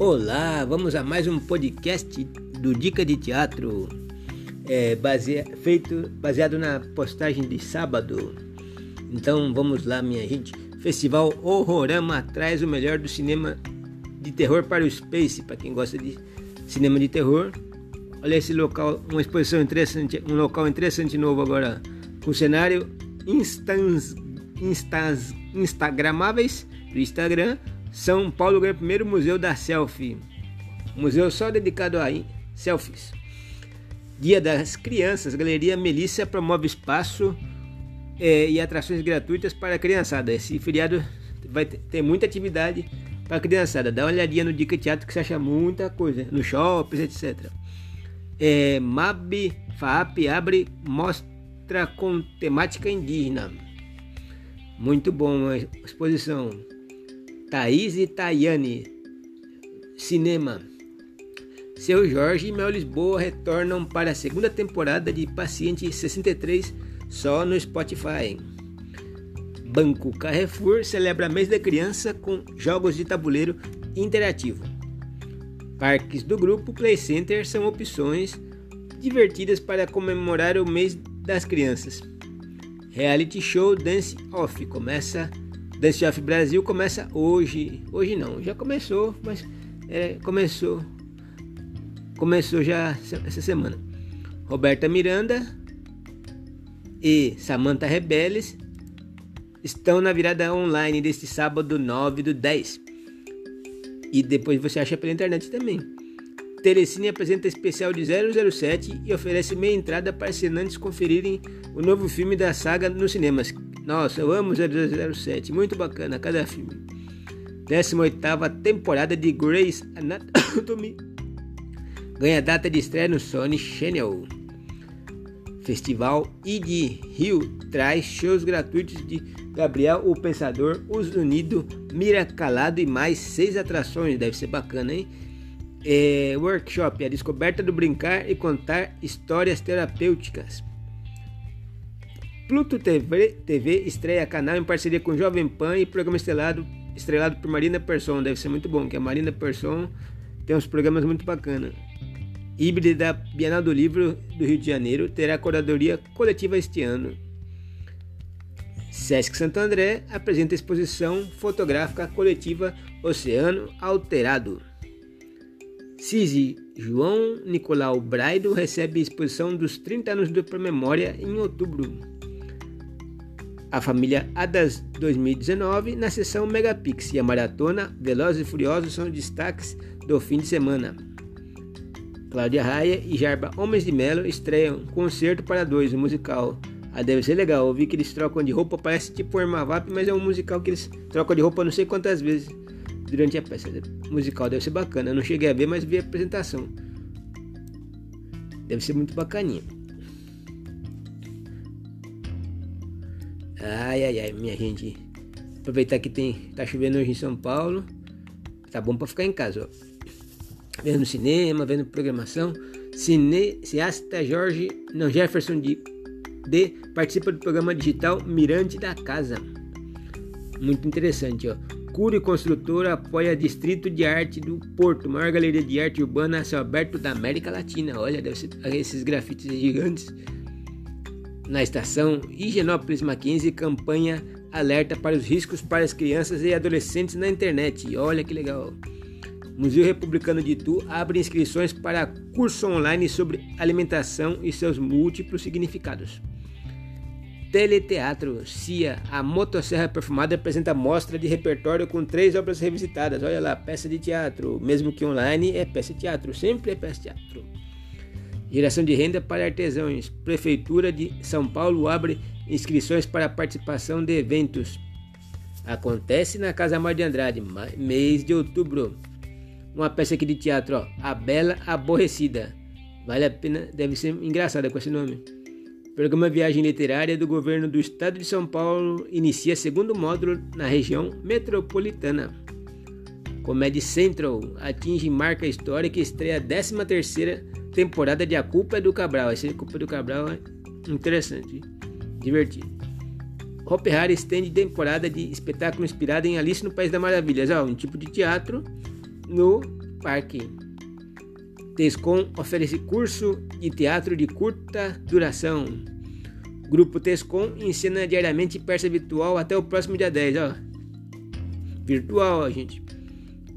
Olá, vamos a mais um podcast do Dica de Teatro, é, base... feito baseado na postagem de sábado. Então vamos lá, minha gente. Festival Horrorama traz o melhor do cinema de terror para o Space, para quem gosta de cinema de terror. Olha esse local, uma exposição interessante, um local interessante novo agora, com cenário instans, instans, instagramáveis do Instagram são Paulo ganha o primeiro museu da selfie. Museu só dedicado a selfies. Dia das Crianças, Galeria Melissa promove espaço é, e atrações gratuitas para a criançada. Esse feriado vai ter muita atividade para a criançada. Dá uma olhadinha no Dica Teatro que você acha muita coisa. No shopping, etc. É, MAB FAP abre mostra com temática indígena. Muito bom a exposição. Thaís e Tayane. Cinema. Seu Jorge e Mel Lisboa retornam para a segunda temporada de Paciente 63 só no Spotify. Banco Carrefour celebra mês da criança com jogos de tabuleiro interativo. Parques do grupo Play Center são opções divertidas para comemorar o mês das crianças. Reality show Dance Off começa Off Brasil começa hoje. Hoje não, já começou, mas é, começou. Começou já essa semana. Roberta Miranda e Samantha Rebeles estão na virada online deste sábado 9 do 10. E depois você acha pela internet também. Telecine apresenta especial de 007 e oferece meia entrada para assinantes conferirem o novo filme da saga nos cinemas. Nossa, eu amo 007, muito bacana cada filme. 18ª temporada de Grey's Anatomy ganha data de estreia no Sony Channel. Festival ID Rio traz shows gratuitos de Gabriel o Pensador, Os Unido, Mira Calado e mais seis atrações. Deve ser bacana, hein? É, workshop, a descoberta do brincar e contar histórias terapêuticas. Pluto TV, TV estreia canal em parceria com Jovem Pan e programa estrelado, estrelado por Marina Persson. Deve ser muito bom, que a Marina Persson tem uns programas muito bacanas. Híbrida da Bienal do Livro do Rio de Janeiro terá curadoria coletiva este ano. Sesc Santo André apresenta exposição fotográfica coletiva Oceano Alterado. CISI João Nicolau Braido recebe exposição dos 30 anos do Promemória em outubro a família Adas 2019 na sessão Megapix e a maratona Velozes e Furiosos são destaques do fim de semana. Cláudia Raia e Jarba Homens de Melo estreiam Concerto para Dois, o um musical. Ah, deve ser legal, eu vi que eles trocam de roupa, parece tipo Armavap, mas é um musical que eles trocam de roupa não sei quantas vezes durante a peça. Musical deve ser bacana, eu não cheguei a ver, mas vi a apresentação. Deve ser muito bacaninha. Ai, ai, ai, minha gente. Aproveitar que tem, tá chovendo hoje em São Paulo. Tá bom para ficar em casa, ó. Vendo cinema, vendo programação. Cine, cineasta Jorge, não, Jefferson de, de participa do programa digital Mirante da Casa. Muito interessante, ó. Cury Construtora apoia Distrito de Arte do Porto, maior galeria de arte urbana a céu aberto da América Latina. Olha, deve ser esses grafites gigantes na estação Higienópolis Mackenzie, campanha alerta para os riscos para as crianças e adolescentes na internet. Olha que legal. Museu Republicano de Itu abre inscrições para curso online sobre alimentação e seus múltiplos significados. Teleteatro CIA, a Motosserra Perfumada apresenta mostra de repertório com três obras revisitadas. Olha lá, peça de teatro, mesmo que online é peça de teatro, sempre é peça de teatro. Geração de renda para artesãos. Prefeitura de São Paulo abre inscrições para participação de eventos. Acontece na Casa Mar de Andrade, mês de outubro. Uma peça aqui de teatro, ó, A Bela Aborrecida. Vale a pena, deve ser engraçada com esse nome. Programa Viagem Literária do Governo do Estado de São Paulo inicia segundo módulo na região metropolitana. Comedy Central atinge marca histórica e estreia a 13 terceira temporada de A Culpa é do Cabral. Esse A Culpa é do Cabral é interessante, divertido. Hope Harry estende temporada de espetáculo inspirado em Alice no País das Maravilhas. Ah, um tipo de teatro no Parque. Tescom oferece curso de teatro de curta duração. Grupo Tescom ensina diariamente persa virtual até o próximo dia 10, ó. Virtual, ó, gente.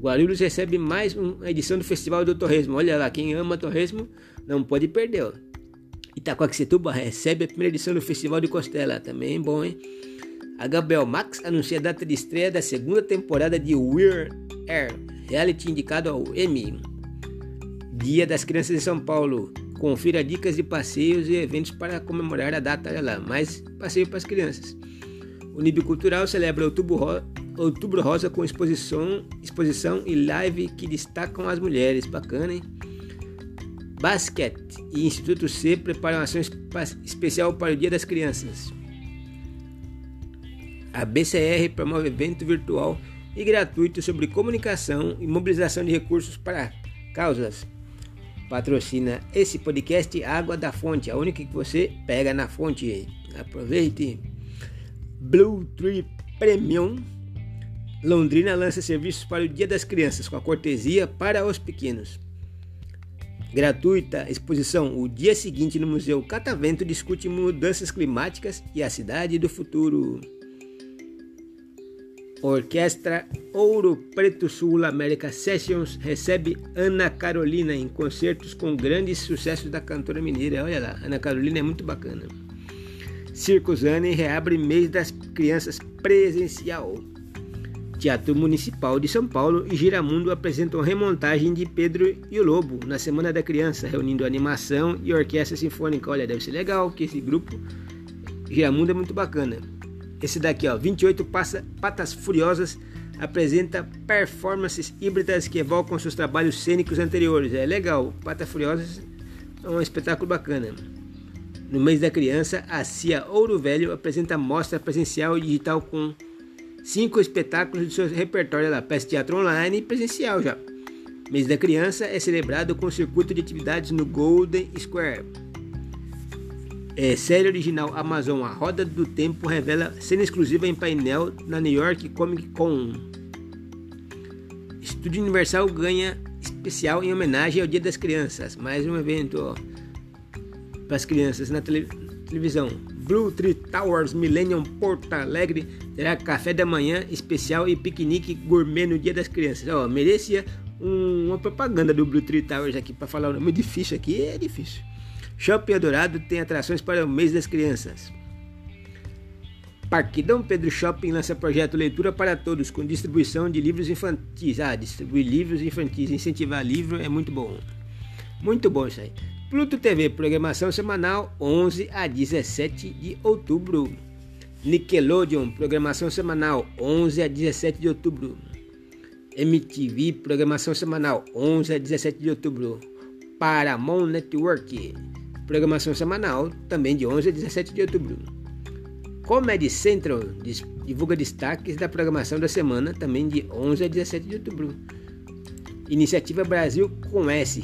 Guarulhos recebe mais uma edição do Festival do Torresmo. Olha lá, quem ama Torresmo não pode perder, ó. Itacoaxetuba recebe a primeira edição do Festival de Costela. Também bom, hein? A Gabriel Max anuncia a data de estreia da segunda temporada de Weird Air, reality indicado ao Emmy. Dia das Crianças de São Paulo. Confira dicas de passeios e eventos para comemorar a data. Olha lá, mais passeio para as crianças. O Nib Cultural celebra Outubro, Ro Outubro Rosa com exposição, exposição e live que destacam as mulheres. Bacana, hein? Basquete e Instituto C preparam ação especial para o Dia das Crianças. A BCR promove evento virtual e gratuito sobre comunicação e mobilização de recursos para causas patrocina esse podcast Água da Fonte, a única que você pega na fonte. Aproveite. Blue Tree Premium. Londrina lança serviços para o Dia das Crianças com a cortesia para os pequenos. Gratuita exposição. O dia seguinte no Museu Catavento discute mudanças climáticas e a cidade do futuro. Orquestra Ouro Preto Sul América Sessions recebe Ana Carolina em concertos com grandes sucessos da cantora mineira. Olha lá, Ana Carolina é muito bacana. Circos Anne reabre mês das crianças presencial. Teatro Municipal de São Paulo e Giramundo apresentam remontagem de Pedro e o Lobo na Semana da Criança, reunindo animação e orquestra sinfônica. Olha, deve ser legal que esse grupo Giramundo é muito bacana. Esse daqui, ó, 28 passa, Patas Furiosas, apresenta performances híbridas que evocam seus trabalhos cênicos anteriores. É legal, Patas Furiosas é um espetáculo bacana. No mês da criança, a CIA Ouro Velho apresenta mostra presencial e digital com cinco espetáculos do seu repertório da peça teatro online e presencial já. Mês da criança é celebrado com um circuito de atividades no Golden Square. É, série original Amazon A Roda do Tempo revela cena exclusiva em painel na New York Comic Con. Estúdio Universal ganha especial em homenagem ao Dia das Crianças. Mais um evento para as crianças na tele, televisão. Blue Tree Towers Millennium Porto Alegre terá café da manhã especial e piquenique gourmet no Dia das Crianças. Ó, merecia um, uma propaganda do Blue Tree Towers aqui para falar o nome difícil aqui, é difícil. Shopping Eldorado tem atrações para o mês das crianças. Parque Dom Pedro Shopping lança projeto Leitura para Todos com distribuição de livros infantis. Ah, distribuir livros infantis, incentivar livro é muito bom. Muito bom isso aí. Pluto TV, programação semanal 11 a 17 de outubro. Nickelodeon, programação semanal 11 a 17 de outubro. MTV, programação semanal 11 a 17 de outubro. Paramount Network, programação semanal, também de 11 a 17 de outubro. Comedy Central divulga destaques da programação da semana, também de 11 a 17 de outubro. Iniciativa Brasil com S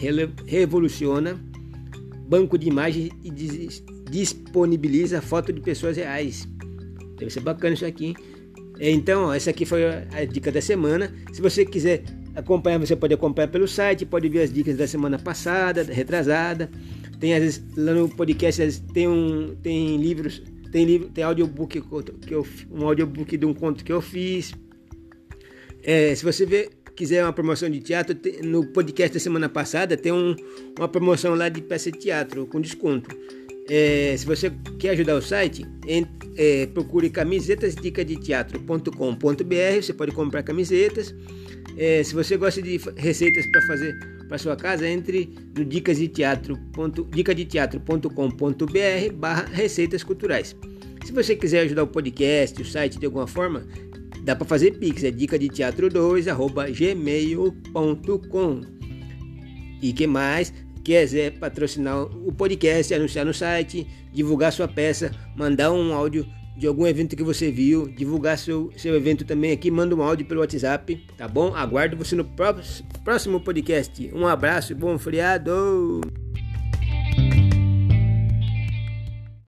revoluciona banco de imagens e disponibiliza foto de pessoas reais. Deve ser bacana isso aqui. Então, essa aqui foi a dica da semana. Se você quiser acompanhar, você pode acompanhar pelo site, pode ver as dicas da semana passada, retrasada. Tem às vezes lá no podcast vezes, tem um tem livros, tem livro, tem audiobook que eu um audiobook de um conto que eu fiz. É, se você vê, quiser uma promoção de teatro, tem, no podcast da semana passada tem um, uma promoção lá de peça de teatro com desconto. É, se você quer ajudar o site, é, procure camisetas dica de teatro.com.br. Você pode comprar camisetas. É, se você gosta de receitas para fazer para sua casa, entre no dicadeteatro.com.br barra receitas culturais. Se você quiser ajudar o podcast, o site de alguma forma, dá para fazer pix, é dica de teatro 2 gmail.com. E que mais? Quiser patrocinar o podcast, anunciar no site, divulgar sua peça, mandar um áudio de algum evento que você viu, divulgar seu, seu evento também aqui, manda um áudio pelo WhatsApp, tá bom? Aguardo você no próximo podcast. Um abraço e bom feriado!